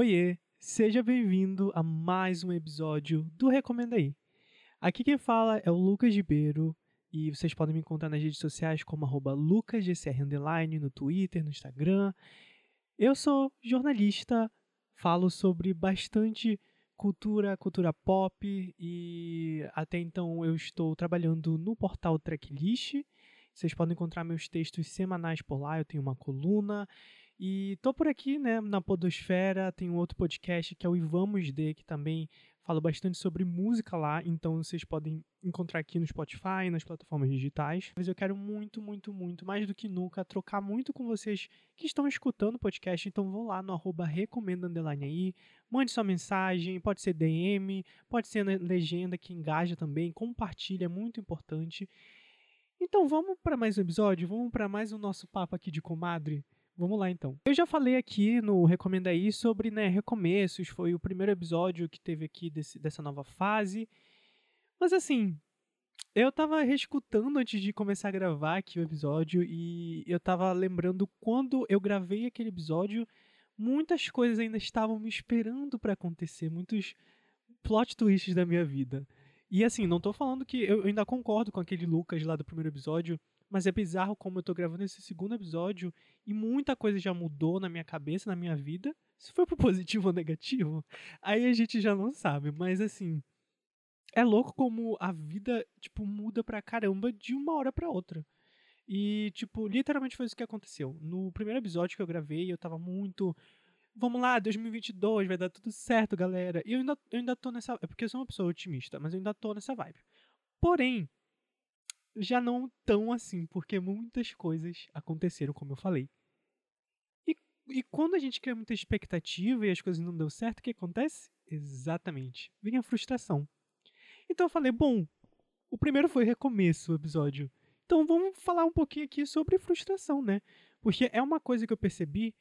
Oiê, seja bem-vindo a mais um episódio do Recomenda aí. Aqui quem fala é o Lucas Ribeiro e vocês podem me encontrar nas redes sociais como lucasgcr no Twitter, no Instagram. Eu sou jornalista, falo sobre bastante cultura, cultura pop e até então eu estou trabalhando no portal Tracklist. Vocês podem encontrar meus textos semanais por lá, eu tenho uma coluna e tô por aqui, né, na Podosfera, tem um outro podcast que é o Ivamos D, que também fala bastante sobre música lá, então vocês podem encontrar aqui no Spotify, nas plataformas digitais. Mas eu quero muito, muito, muito, mais do que nunca, trocar muito com vocês que estão escutando o podcast, então vão lá no arroba recomenda aí, mande sua mensagem, pode ser DM, pode ser legenda que engaja também, compartilha, é muito importante. Então vamos para mais um episódio, vamos para mais um nosso papo aqui de comadre. Vamos lá então. Eu já falei aqui no Recomenda aí sobre né, recomeços, foi o primeiro episódio que teve aqui desse, dessa nova fase. Mas assim, eu tava reescutando antes de começar a gravar aqui o episódio e eu tava lembrando quando eu gravei aquele episódio, muitas coisas ainda estavam me esperando para acontecer, muitos plot twists da minha vida. E assim, não tô falando que eu ainda concordo com aquele Lucas lá do primeiro episódio mas é bizarro como eu tô gravando esse segundo episódio e muita coisa já mudou na minha cabeça, na minha vida. Se foi pro positivo ou negativo, aí a gente já não sabe. Mas assim, é louco como a vida, tipo, muda pra caramba de uma hora pra outra. E, tipo, literalmente foi isso que aconteceu. No primeiro episódio que eu gravei, eu tava muito. Vamos lá, 2022, vai dar tudo certo, galera. E eu ainda, eu ainda tô nessa. É porque eu sou uma pessoa otimista, mas eu ainda tô nessa vibe. Porém, já não tão assim, porque muitas coisas aconteceram, como eu falei. E, e quando a gente cria muita expectativa e as coisas não deu certo, o que acontece? Exatamente, vem a frustração. Então eu falei, bom, o primeiro foi recomeço o episódio. Então vamos falar um pouquinho aqui sobre frustração, né? Porque é uma coisa que eu percebi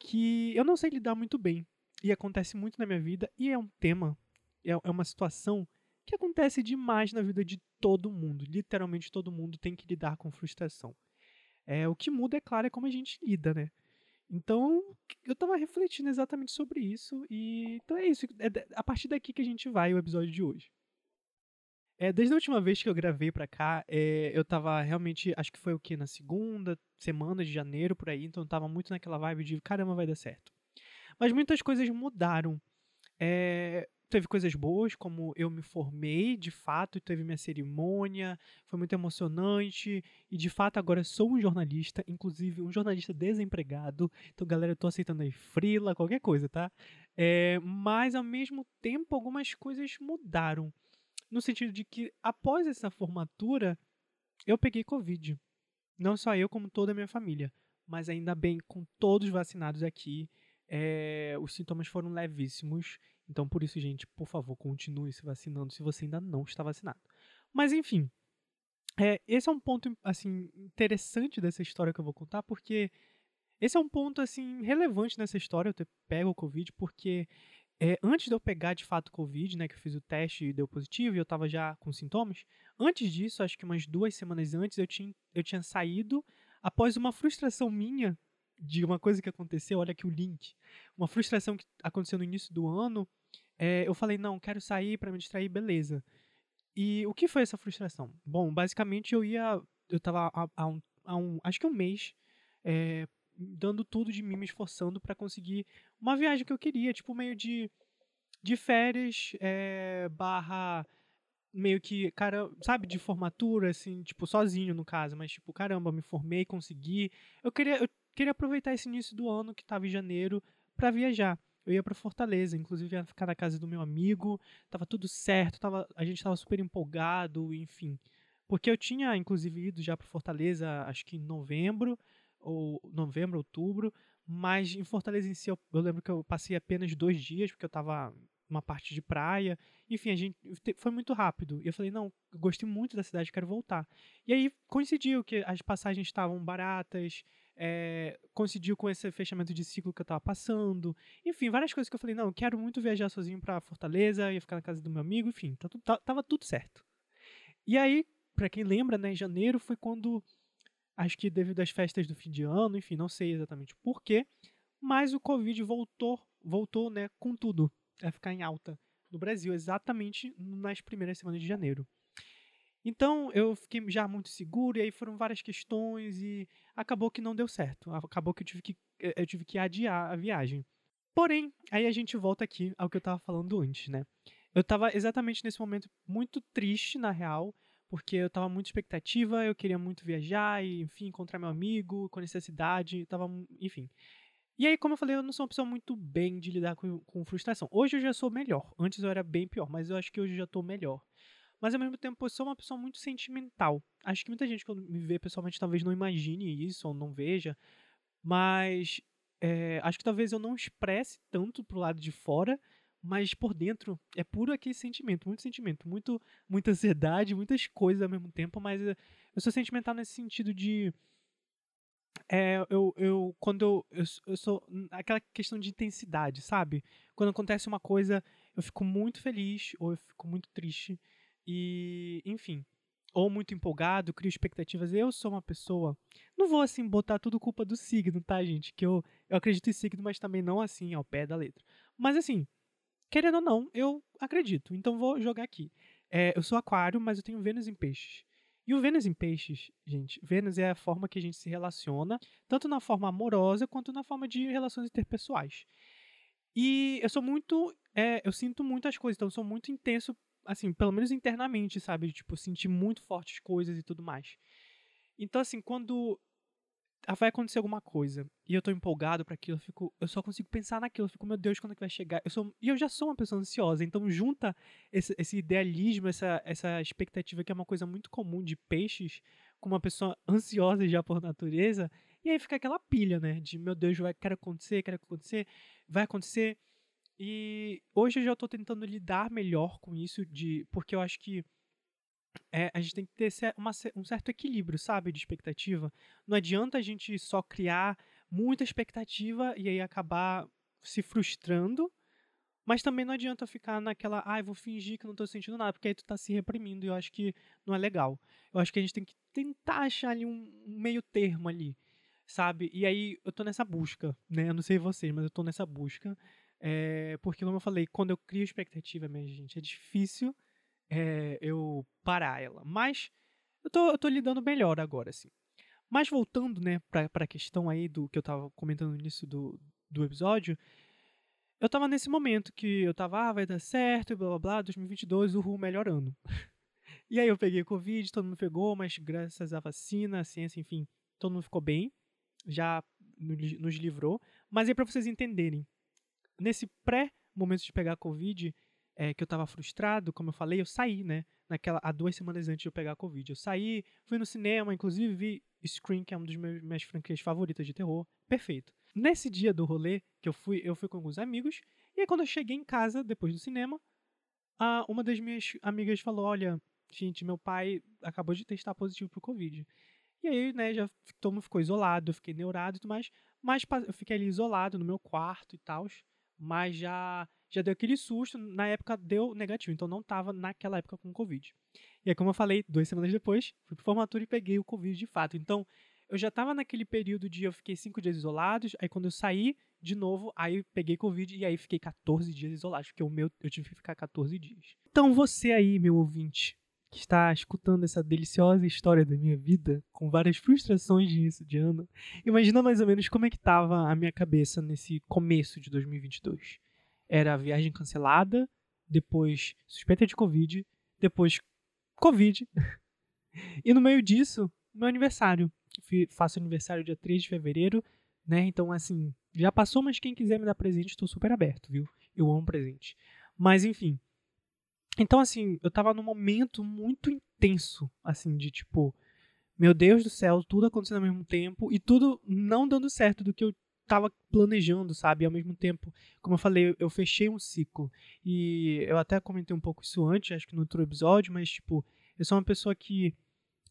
que eu não sei lidar muito bem. E acontece muito na minha vida, e é um tema, é, é uma situação que acontece demais na vida de todo mundo. Literalmente todo mundo tem que lidar com frustração. É, o que muda, é claro, é como a gente lida, né? Então, eu tava refletindo exatamente sobre isso e então é isso. É a partir daqui que a gente vai o episódio de hoje. É, desde a última vez que eu gravei pra cá, é, eu tava realmente, acho que foi o que? Na segunda semana de janeiro, por aí, então tava muito naquela vibe de caramba, vai dar certo. Mas muitas coisas mudaram. É, teve coisas boas, como eu me formei, de fato, teve minha cerimônia, foi muito emocionante, e de fato agora sou um jornalista, inclusive um jornalista desempregado, então galera, eu tô aceitando aí frila, qualquer coisa, tá? É, mas ao mesmo tempo algumas coisas mudaram, no sentido de que após essa formatura, eu peguei Covid. Não só eu, como toda a minha família, mas ainda bem, com todos vacinados aqui, é, os sintomas foram levíssimos então, por isso, gente, por favor, continue se vacinando se você ainda não está vacinado. Mas, enfim, é, esse é um ponto assim interessante dessa história que eu vou contar, porque esse é um ponto assim relevante nessa história eu ter pego o Covid, porque é, antes de eu pegar de fato Covid, né, que eu fiz o teste e deu positivo e eu estava já com sintomas, antes disso, acho que umas duas semanas antes, eu tinha, eu tinha saído após uma frustração minha de uma coisa que aconteceu, olha aqui o link, uma frustração que aconteceu no início do ano, é, eu falei, não, quero sair para me distrair, beleza. E o que foi essa frustração? Bom, basicamente eu ia. Eu tava há, um, um, Acho que um mês. É, dando tudo de mim, me esforçando para conseguir uma viagem que eu queria, tipo, meio de. De férias, é, barra. Meio que, cara, sabe, de formatura, assim, tipo, sozinho no caso, mas tipo, caramba, me formei, consegui. Eu queria, eu queria aproveitar esse início do ano que tava em janeiro para viajar eu ia para Fortaleza, inclusive ia ficar na casa do meu amigo, tava tudo certo, tava, a gente tava super empolgado, enfim. Porque eu tinha, inclusive, ido já para Fortaleza, acho que em novembro, ou novembro, outubro, mas em Fortaleza em si, eu, eu lembro que eu passei apenas dois dias, porque eu tava uma parte de praia. Enfim, a gente foi muito rápido. E eu falei, não, eu gostei muito da cidade, quero voltar. E aí coincidiu que as passagens estavam baratas, é, coincidiu com esse fechamento de ciclo que eu tava passando. Enfim, várias coisas que eu falei, não, eu quero muito viajar sozinho pra Fortaleza, ia ficar na casa do meu amigo, enfim, tá, tá, tava tudo certo. E aí, para quem lembra, né, em janeiro foi quando, acho que devido às festas do fim de ano, enfim, não sei exatamente porquê, mas o Covid voltou voltou, né, com tudo, a ficar em alta no Brasil, exatamente nas primeiras semanas de janeiro. Então eu fiquei já muito seguro, e aí foram várias questões, e acabou que não deu certo. Acabou que eu tive que, eu tive que adiar a viagem. Porém, aí a gente volta aqui ao que eu estava falando antes, né? Eu estava exatamente nesse momento muito triste, na real, porque eu estava muito expectativa, eu queria muito viajar e, enfim, encontrar meu amigo, conhecer a cidade, tava, enfim. E aí, como eu falei, eu não sou uma pessoa muito bem de lidar com, com frustração. Hoje eu já sou melhor. Antes eu era bem pior, mas eu acho que hoje eu já estou melhor. Mas ao mesmo tempo eu sou uma pessoa muito sentimental. Acho que muita gente quando me vê pessoalmente talvez não imagine isso ou não veja. Mas é, acho que talvez eu não expresse tanto pro lado de fora mas por dentro é puro aquele sentimento, muito sentimento, muito, muita ansiedade, muitas coisas ao mesmo tempo, mas eh, eu sou sentimental nesse sentido de. É, eu, eu, quando eu, eu, eu sou. aquela questão de intensidade, sabe? Quando acontece uma coisa, eu fico muito feliz ou eu fico muito triste, e. enfim. Ou muito empolgado, crio expectativas. Eu sou uma pessoa. Não vou, assim, botar tudo culpa do signo, tá, gente? Que eu, eu acredito em signo, mas também não assim, ao pé da letra. Mas, assim, querendo ou não, eu acredito. Então vou jogar aqui. É, eu sou aquário, mas eu tenho Vênus em peixes. E o Vênus em peixes, gente, Vênus é a forma que a gente se relaciona, tanto na forma amorosa quanto na forma de relações interpessoais. E eu sou muito. É, eu sinto muitas coisas, então eu sou muito intenso, assim, pelo menos internamente, sabe? Tipo, sentir muito fortes coisas e tudo mais. Então, assim, quando vai acontecer alguma coisa e eu tô empolgado para aquilo, eu, fico, eu só consigo pensar naquilo, eu fico, meu Deus, quando é que vai chegar? Eu sou, e eu já sou uma pessoa ansiosa, então junta esse, esse idealismo, essa, essa expectativa que é uma coisa muito comum de peixes, com uma pessoa ansiosa já por natureza, e aí fica aquela pilha, né, de meu Deus, vai, quero acontecer, quero acontecer, vai acontecer. E hoje eu já tô tentando lidar melhor com isso, de porque eu acho que é, a gente tem que ter uma, um certo equilíbrio, sabe, de expectativa. Não adianta a gente só criar muita expectativa e aí acabar se frustrando, mas também não adianta ficar naquela, ai, ah, vou fingir que não tô sentindo nada, porque aí tu tá se reprimindo e eu acho que não é legal. Eu acho que a gente tem que tentar achar ali um, meio termo ali, sabe? E aí eu tô nessa busca, né? Eu não sei vocês, mas eu tô nessa busca. É, porque, como eu falei, quando eu crio expectativa, minha gente, é difícil é, eu parar ela. Mas eu tô, eu tô lidando melhor agora, assim. Mas voltando, né, pra, pra questão aí do que eu tava comentando no início do, do episódio, eu tava nesse momento que eu tava, ah, vai dar certo, blá blá blá, 2022, o melhor ano. e aí eu peguei Covid, todo mundo pegou, mas graças à vacina, a ciência, enfim, todo mundo ficou bem, já nos livrou. Mas aí pra vocês entenderem, nesse pré-momento de pegar Covid, é, que eu tava frustrado, como eu falei, eu saí, né? Naquela, há duas semanas antes de eu pegar a Covid. Eu saí, fui no cinema, inclusive vi Scream, que é uma das minhas, minhas franquias favoritas de terror. Perfeito. Nesse dia do rolê que eu fui, eu fui com alguns amigos. E aí, quando eu cheguei em casa, depois do cinema, a, uma das minhas amigas falou: Olha, gente, meu pai acabou de testar positivo pro Covid. E aí, né, já todo ficou isolado, eu fiquei neurado e tudo mais. Mas eu fiquei ali isolado no meu quarto e tal. Mas já já deu aquele susto, na época deu negativo, então não estava naquela época com Covid. E aí, como eu falei, duas semanas depois, fui pro formatura e peguei o Covid de fato. Então, eu já estava naquele período de eu fiquei cinco dias isolados, aí quando eu saí de novo, aí peguei Covid e aí fiquei 14 dias isolados, porque o meu eu tive que ficar 14 dias. Então, você aí, meu ouvinte, que está escutando essa deliciosa história da minha vida, com várias frustrações de início de ano, imagina mais ou menos como é que estava a minha cabeça nesse começo de 2022 era viagem cancelada, depois suspeita de Covid, depois Covid. e no meio disso, meu aniversário. Faço aniversário dia 3 de fevereiro, né? Então, assim, já passou, mas quem quiser me dar presente, estou super aberto, viu? Eu amo presente. Mas, enfim. Então, assim, eu tava num momento muito intenso, assim, de tipo, meu Deus do céu, tudo acontecendo ao mesmo tempo e tudo não dando certo do que eu estava planejando, sabe? E ao mesmo tempo, como eu falei, eu fechei um ciclo. E eu até comentei um pouco isso antes, acho que no outro episódio, mas, tipo, eu sou uma pessoa que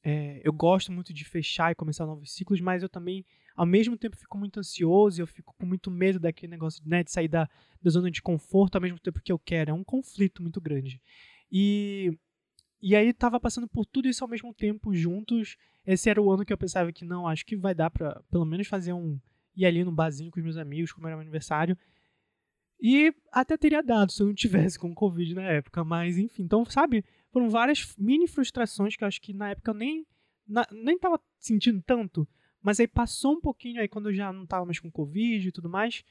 é, eu gosto muito de fechar e começar novos ciclos, mas eu também, ao mesmo tempo, fico muito ansioso e eu fico com muito medo daquele negócio né, de sair da, da zona de conforto ao mesmo tempo que eu quero. É um conflito muito grande. E, e aí tava passando por tudo isso ao mesmo tempo juntos. Esse era o ano que eu pensava que não, acho que vai dar para pelo menos fazer um ir ali no barzinho com os meus amigos, como era meu aniversário. E até teria dado se eu não tivesse com Covid na época, mas enfim. Então, sabe, foram várias mini frustrações que eu acho que na época eu nem, na, nem tava sentindo tanto. Mas aí passou um pouquinho, aí quando eu já não tava mais com Covid e tudo mais,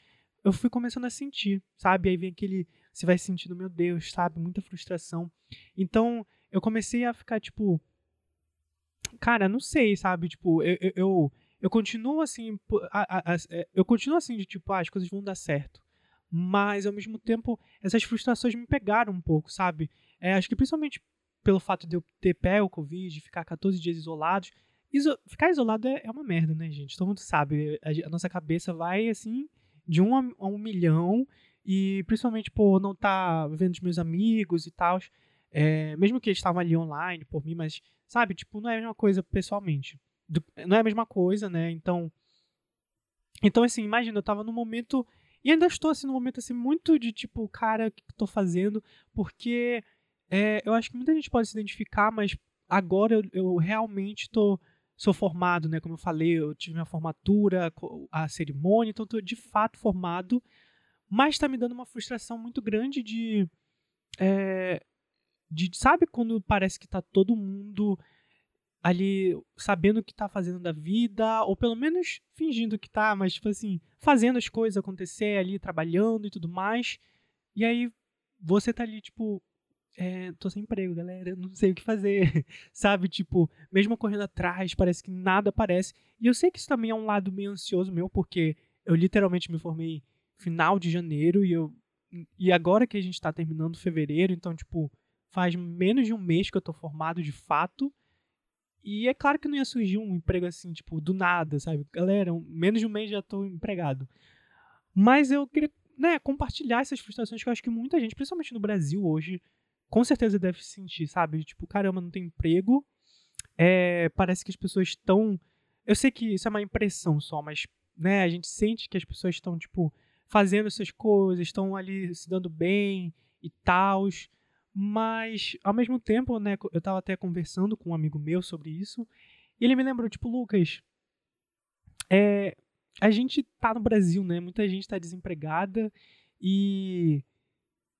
eu fui começando a sentir, sabe? Aí vem aquele. Você vai sentindo, meu Deus, sabe? Muita frustração. Então, eu comecei a ficar, tipo. Cara, não sei, sabe? Tipo, eu, eu, eu, eu continuo assim. A, a, a, é, eu continuo assim, de tipo, ah, as coisas vão dar certo. Mas, ao mesmo tempo, essas frustrações me pegaram um pouco, sabe? É, acho que principalmente pelo fato de eu ter pé o Covid, ficar 14 dias isolados. Iso ficar isolado é, é, uma merda, né, gente? Todo mundo sabe. A, a nossa cabeça vai, assim, de um a, a, um milhão. E principalmente por não estar tá vendo os meus amigos e tal. É, mesmo que eles estavam ali online por mim, mas, sabe, tipo, não é a mesma coisa pessoalmente. Do, não é a mesma coisa, né? Então. Então, assim, imagina, eu tava num momento. E ainda estou, assim, num momento, assim, muito de tipo, cara, o que eu tô fazendo? Porque é, eu acho que muita gente pode se identificar, mas agora eu, eu realmente tô, sou formado, né? Como eu falei, eu tive minha formatura, a cerimônia, então estou de fato formado, mas está me dando uma frustração muito grande de, é, de sabe quando parece que está todo mundo ali sabendo o que está fazendo da vida, ou pelo menos fingindo que está, mas tipo assim, fazendo as coisas acontecer ali, trabalhando e tudo mais. E aí você tá ali, tipo, é, tô sem emprego, galera, não sei o que fazer, sabe? Tipo, mesmo correndo atrás, parece que nada aparece. E eu sei que isso também é um lado meio ansioso meu, porque eu literalmente me formei final de janeiro e eu e agora que a gente tá terminando fevereiro, então tipo, faz menos de um mês que eu tô formado de fato. E é claro que não ia surgir um emprego assim, tipo, do nada, sabe? Galera, menos de um mês já tô empregado. Mas eu queria, né, compartilhar essas frustrações que eu acho que muita gente, principalmente no Brasil hoje, com certeza deve sentir, sabe? Tipo, caramba, não tem emprego. É, parece que as pessoas estão. Eu sei que isso é uma impressão só, mas né, a gente sente que as pessoas estão, tipo, fazendo essas coisas, estão ali se dando bem e tal. Mas, ao mesmo tempo, né, eu tava até conversando com um amigo meu sobre isso, e ele me lembrou, tipo, Lucas, é, a gente tá no Brasil, né? Muita gente tá desempregada e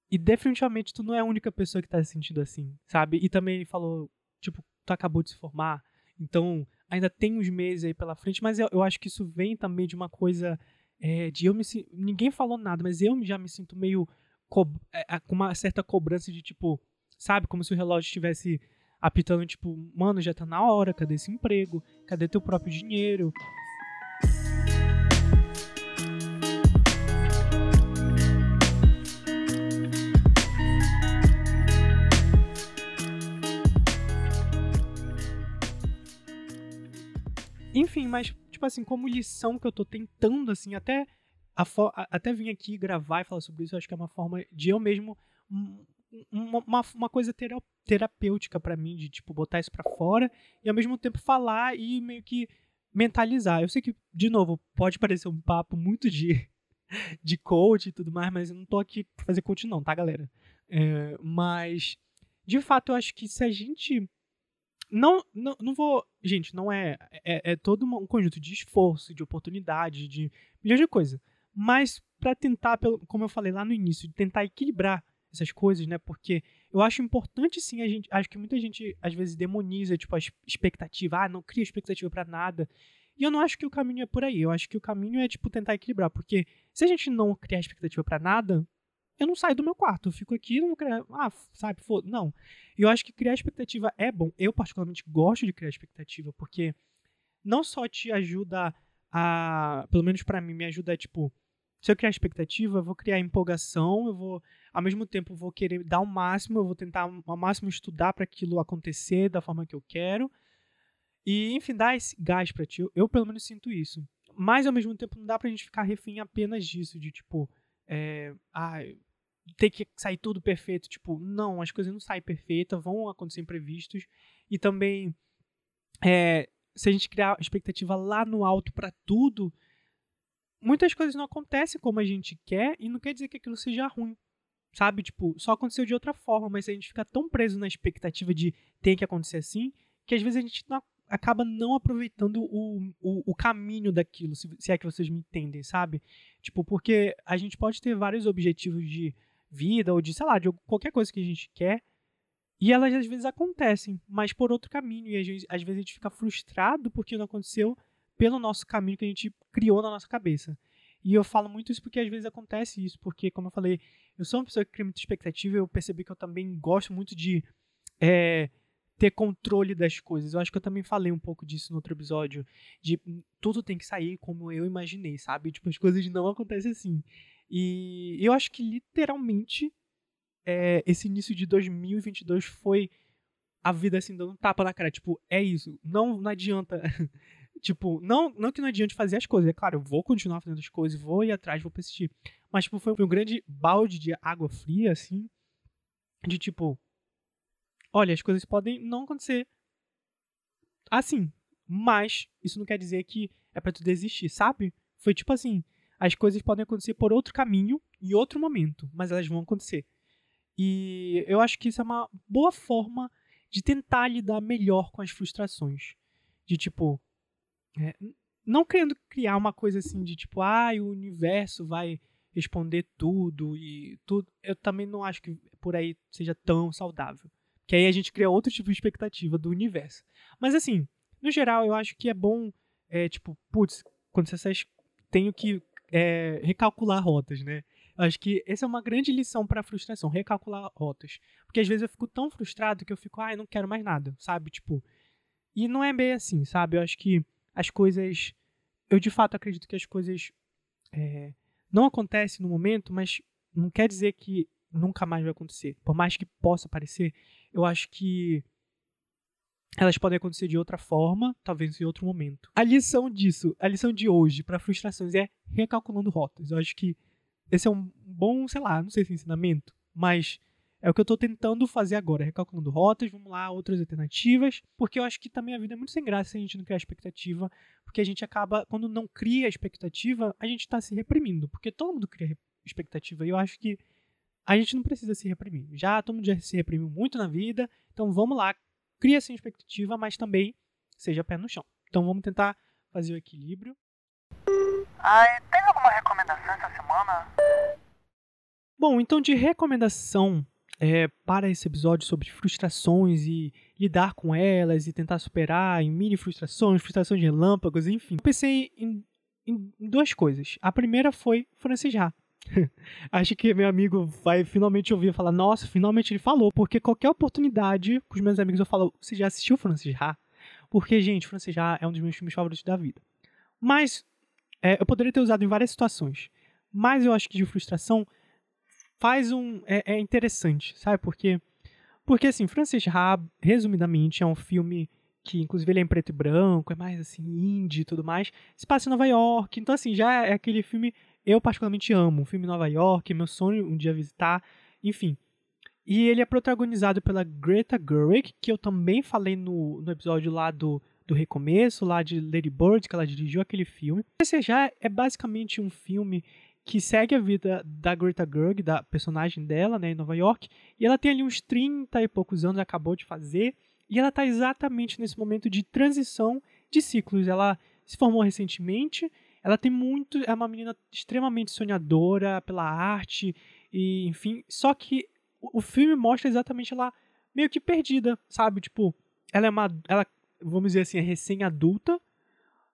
e definitivamente tu não é a única pessoa que tá se sentindo assim, sabe? E também ele falou, tipo, tu acabou de se formar, então ainda tem uns meses aí pela frente, mas eu, eu acho que isso vem também de uma coisa é, de eu me ninguém falou nada, mas eu já me sinto meio com uma certa cobrança de tipo, sabe, como se o relógio estivesse apitando tipo, mano, já tá na hora, cadê esse emprego? Cadê teu próprio dinheiro? Enfim, mas, tipo assim, como lição que eu tô tentando, assim, até, a até vir aqui gravar e falar sobre isso, acho que é uma forma de eu mesmo. Uma, uma, uma coisa terapêutica para mim, de, tipo, botar isso para fora e ao mesmo tempo falar e meio que mentalizar. Eu sei que, de novo, pode parecer um papo muito de, de coach e tudo mais, mas eu não tô aqui pra fazer coach, não, tá, galera? É, mas, de fato, eu acho que se a gente não, não, não vou. Gente, não é. É, é todo um conjunto de esforço, de oportunidade, de milhões de coisas. Mas para tentar, como eu falei lá no início, tentar equilibrar essas coisas, né? Porque eu acho importante sim a gente. Acho que muita gente às vezes demoniza, tipo, a expectativa. Ah, não cria expectativa para nada. E eu não acho que o caminho é por aí. Eu acho que o caminho é, tipo, tentar equilibrar. Porque se a gente não criar expectativa para nada, eu não saio do meu quarto. Eu fico aqui, não vou criar. Ah, sabe, foda. Não. E eu acho que criar expectativa é bom. Eu, particularmente, gosto de criar expectativa, porque não só te ajuda a. Pelo menos para mim, me ajuda a, tipo. Se eu criar expectativa, eu vou criar empolgação, eu vou, ao mesmo tempo, vou querer dar o máximo, eu vou tentar ao máximo estudar para aquilo acontecer da forma que eu quero. E, enfim, dar esse gás pra ti. Eu, eu, pelo menos, sinto isso. Mas, ao mesmo tempo, não dá pra gente ficar refém apenas disso, de tipo, é, ah, ter que sair tudo perfeito. Tipo, não, as coisas não saem perfeitas, vão acontecer imprevistos. E também, é, se a gente criar expectativa lá no alto para tudo, muitas coisas não acontecem como a gente quer e não quer dizer que aquilo seja ruim. Sabe? Tipo, só aconteceu de outra forma, mas a gente fica tão preso na expectativa de tem que acontecer assim, que às vezes a gente não, acaba não aproveitando o, o, o caminho daquilo, se, se, é que vocês me entendem, sabe? Tipo, porque a gente pode ter vários objetivos de vida ou de, sei lá, de qualquer coisa que a gente quer, e elas às vezes acontecem, mas por outro caminho, e às vezes, às vezes a gente fica frustrado porque não aconteceu pelo nosso caminho que a gente criou na nossa cabeça. E eu falo muito isso porque às vezes acontece isso, porque, como eu falei, eu sou uma pessoa que cria muita expectativa, eu percebi que eu também gosto muito de é, ter controle das coisas. Eu acho que eu também falei um pouco disso no outro episódio, de tudo tem que sair como eu imaginei, sabe? Tipo, as coisas não acontecem assim. E eu acho que literalmente é, esse início de 2022 foi a vida assim dando um tapa na cara, tipo, é isso, não, não adianta Tipo, não, não que não adiante fazer as coisas. É claro, eu vou continuar fazendo as coisas, vou ir atrás, vou persistir. Mas, tipo, foi um grande balde de água fria, assim. De tipo, olha, as coisas podem não acontecer assim. Mas isso não quer dizer que é para tu desistir, sabe? Foi tipo assim, as coisas podem acontecer por outro caminho, em outro momento, mas elas vão acontecer. E eu acho que isso é uma boa forma de tentar lidar melhor com as frustrações. De tipo, é, não querendo criar uma coisa assim de tipo, ah, o universo vai responder tudo e tudo. Eu também não acho que por aí seja tão saudável. Que aí a gente cria outro tipo de expectativa do universo. Mas assim, no geral, eu acho que é bom, é, tipo, putz, quando vocês tenho que é, recalcular rotas, né? Acho que essa é uma grande lição para frustração, recalcular rotas. Porque às vezes eu fico tão frustrado que eu fico, ah, eu não quero mais nada, sabe? Tipo, e não é bem assim, sabe? Eu acho que as coisas. Eu de fato acredito que as coisas é, não acontecem no momento, mas não quer dizer que nunca mais vai acontecer. Por mais que possa parecer, eu acho que elas podem acontecer de outra forma, talvez em outro momento. A lição disso, a lição de hoje para frustrações é recalculando rotas. Eu acho que esse é um bom, sei lá, não sei se é ensinamento, mas é o que eu estou tentando fazer agora, recalculando rotas, vamos lá, outras alternativas, porque eu acho que também a vida é muito sem graça se a gente não criar expectativa, porque a gente acaba, quando não cria expectativa, a gente está se reprimindo, porque todo mundo cria expectativa, e eu acho que a gente não precisa se reprimir. Já todo mundo já se reprimiu muito na vida, então vamos lá, cria essa expectativa, mas também seja pé no chão. Então vamos tentar fazer o equilíbrio. Ai, tem alguma recomendação essa semana? Bom, então de recomendação é, para esse episódio sobre frustrações e lidar com elas e tentar superar em mini frustrações, frustrações de relâmpagos, enfim. Pensei em, em, duas coisas. A primeira foi Francis Ha. Acho que meu amigo vai finalmente ouvir falar, nossa, finalmente ele falou, porque qualquer oportunidade com os meus amigos eu falo, você já assistiu Francis Ha? Porque, gente, Francis Ha é um dos meus filmes favoritos da vida. Mas, é, eu poderia ter usado em várias situações. Mas eu acho que de frustração faz um. É, é interessante, sabe por quê? Porque, assim, Francis Ha, resumidamente, é um filme que, inclusive, ele é em preto e branco, é mais, assim, indie e tudo mais. Se passa em Nova York, então, assim, já é aquele filme eu particularmente amo. Um filme em Nova York, meu sonho um dia visitar, enfim. E ele é protagonizado pela Greta Gerwig, que eu também falei no, no episódio lá do, do recomeço, lá de Lady Bird, que ela dirigiu aquele filme. Esse já é basicamente um filme que segue a vida da Greta Gerwig, da personagem dela, né, em Nova York, e ela tem ali uns 30 e poucos anos, acabou de fazer, e ela está exatamente nesse momento de transição de ciclos. Ela se formou recentemente, ela tem muito, é uma menina extremamente sonhadora pela arte, e enfim, só que o filme mostra exatamente ela meio que perdida, sabe? Tipo, ela é uma, ela, vamos dizer assim, é recém-adulta,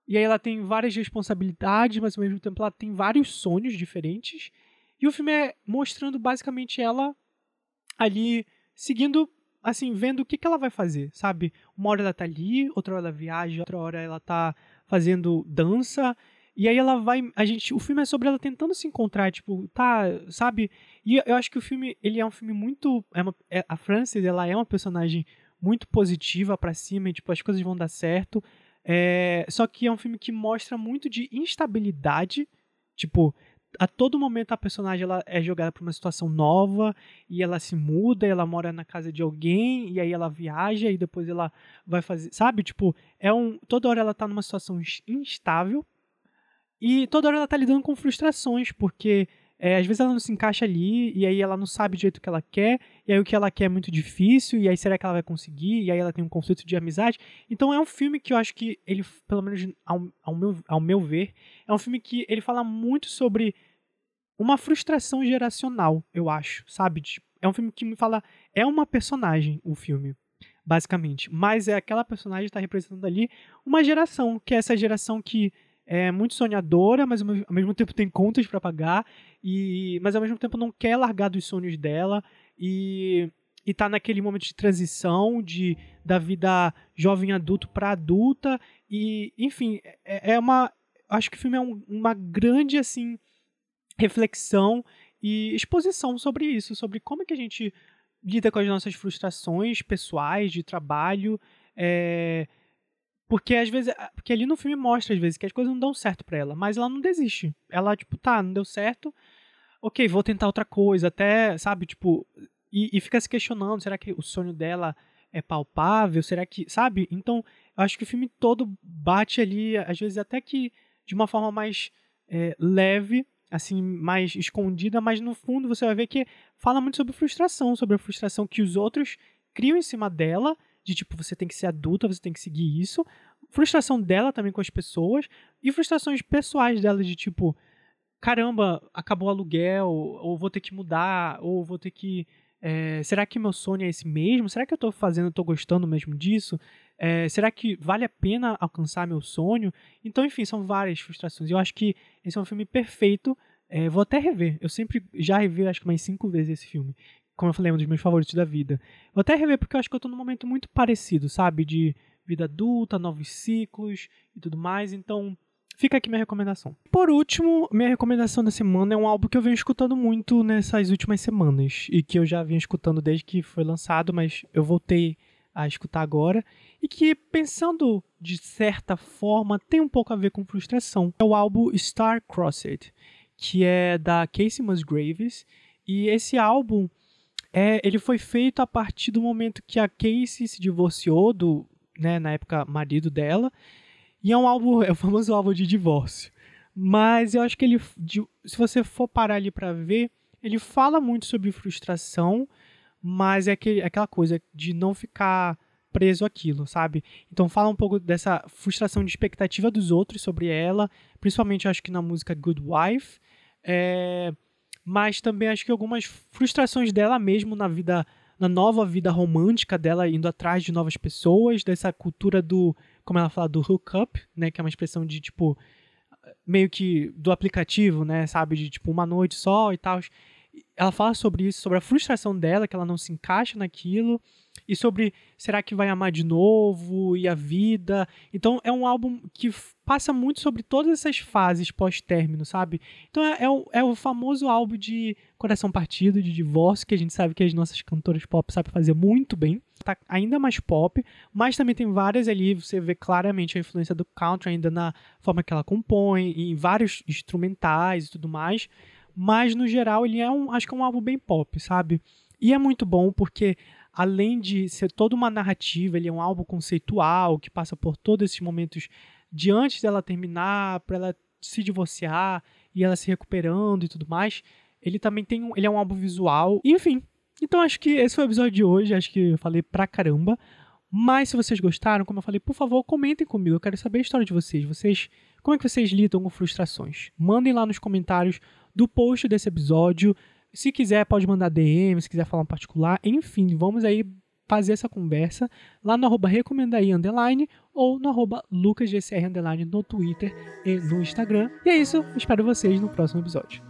e aí ela tem várias responsabilidades, mas ao mesmo tempo ela tem vários sonhos diferentes. E o filme é mostrando basicamente ela ali seguindo, assim, vendo o que, que ela vai fazer, sabe? Uma hora ela tá ali, outra hora ela viaja, outra hora ela tá fazendo dança. E aí ela vai, a gente, o filme é sobre ela tentando se encontrar, tipo, tá, sabe? E eu acho que o filme, ele é um filme muito, é uma, é, a Frances, ela é uma personagem muito positiva para cima, e, tipo, as coisas vão dar certo. É, só que é um filme que mostra muito de instabilidade. Tipo, a todo momento a personagem ela é jogada para uma situação nova e ela se muda, ela mora na casa de alguém e aí ela viaja e depois ela vai fazer, sabe? Tipo, é um toda hora ela tá numa situação instável e toda hora ela tá lidando com frustrações porque é, às vezes ela não se encaixa ali, e aí ela não sabe do jeito que ela quer, e aí o que ela quer é muito difícil, e aí será que ela vai conseguir? E aí ela tem um conflito de amizade. Então é um filme que eu acho que ele, pelo menos ao, ao, meu, ao meu ver, é um filme que ele fala muito sobre uma frustração geracional, eu acho, sabe? É um filme que me fala. É uma personagem, o filme, basicamente. Mas é aquela personagem que está representando ali uma geração, que é essa geração que é muito sonhadora, mas ao mesmo tempo tem contas para pagar, e mas ao mesmo tempo não quer largar dos sonhos dela e e tá naquele momento de transição de da vida jovem adulto para adulta e enfim é, é, uma acho que o filme é um, uma grande assim reflexão e exposição sobre isso sobre como é que a gente lida com as nossas frustrações pessoais de trabalho é, porque às vezes. Porque ali no filme mostra, às vezes, que as coisas não dão certo para ela. Mas ela não desiste. Ela, tipo, tá, não deu certo. Ok, vou tentar outra coisa. Até, sabe, tipo. E, e fica se questionando: será que o sonho dela é palpável? Será que. Sabe? Então, eu acho que o filme todo bate ali, às vezes até que de uma forma mais é, leve, assim, mais escondida, mas no fundo você vai ver que fala muito sobre frustração, sobre a frustração que os outros criam em cima dela de tipo, você tem que ser adulta, você tem que seguir isso. Frustração dela também com as pessoas. E frustrações pessoais dela de tipo, caramba, acabou o aluguel, ou vou ter que mudar, ou vou ter que. É, será que meu sonho é esse mesmo? Será que eu estou fazendo, estou gostando mesmo disso? É, será que vale a pena alcançar meu sonho? Então, enfim, são várias frustrações. Eu acho que esse é um filme perfeito. É, vou até rever. Eu sempre já revi, acho que mais cinco vezes esse filme como eu falei, um dos meus favoritos da vida. Vou até rever porque eu acho que eu tô num momento muito parecido, sabe? De vida adulta, novos ciclos e tudo mais. Então, fica aqui minha recomendação. Por último, minha recomendação da semana é um álbum que eu venho escutando muito nessas últimas semanas e que eu já vinha escutando desde que foi lançado, mas eu voltei a escutar agora e que, pensando de certa forma, tem um pouco a ver com frustração. É o álbum Star Crossed, que é da Casey Musgraves. E esse álbum é, ele foi feito a partir do momento que a Casey se divorciou do, né, na época, marido dela. E é um álbum, é o famoso álbum de divórcio. Mas eu acho que ele, se você for parar ali para ver, ele fala muito sobre frustração, mas é aquele, aquela coisa de não ficar preso aquilo, sabe? Então fala um pouco dessa frustração de expectativa dos outros sobre ela, principalmente acho que na música Good Wife. É, mas também acho que algumas frustrações dela mesmo na vida, na nova vida romântica dela, indo atrás de novas pessoas, dessa cultura do, como ela fala, do hookup, né, que é uma expressão de tipo meio que do aplicativo, né, sabe, de tipo uma noite só e tal. Ela fala sobre isso, sobre a frustração dela, que ela não se encaixa naquilo e sobre será que vai amar de novo e a vida. Então é um álbum que passa muito sobre todas essas fases pós-término, sabe? Então é, é, o, é o famoso álbum de coração partido, de divórcio, que a gente sabe que as nossas cantoras pop sabem fazer muito bem. Tá ainda mais pop, mas também tem várias ali, você vê claramente a influência do country ainda na forma que ela compõe, em vários instrumentais e tudo mais. Mas no geral ele é um, acho que é um álbum bem pop, sabe? E é muito bom porque além de ser toda uma narrativa, ele é um álbum conceitual que passa por todos esses momentos de antes dela terminar, para ela se divorciar e ela se recuperando e tudo mais. Ele também tem um, ele é um álbum visual, enfim. Então acho que esse foi o episódio de hoje, acho que eu falei pra caramba. Mas se vocês gostaram, como eu falei, por favor, comentem comigo. Eu quero saber a história de vocês. Vocês, como é que vocês lidam com frustrações? Mandem lá nos comentários do post desse episódio. Se quiser, pode mandar DM, se quiser falar um particular. Enfim, vamos aí fazer essa conversa lá no arroba recomendaí underline ou no arroba lucasgcr underline no Twitter e no Instagram. E é isso, espero vocês no próximo episódio.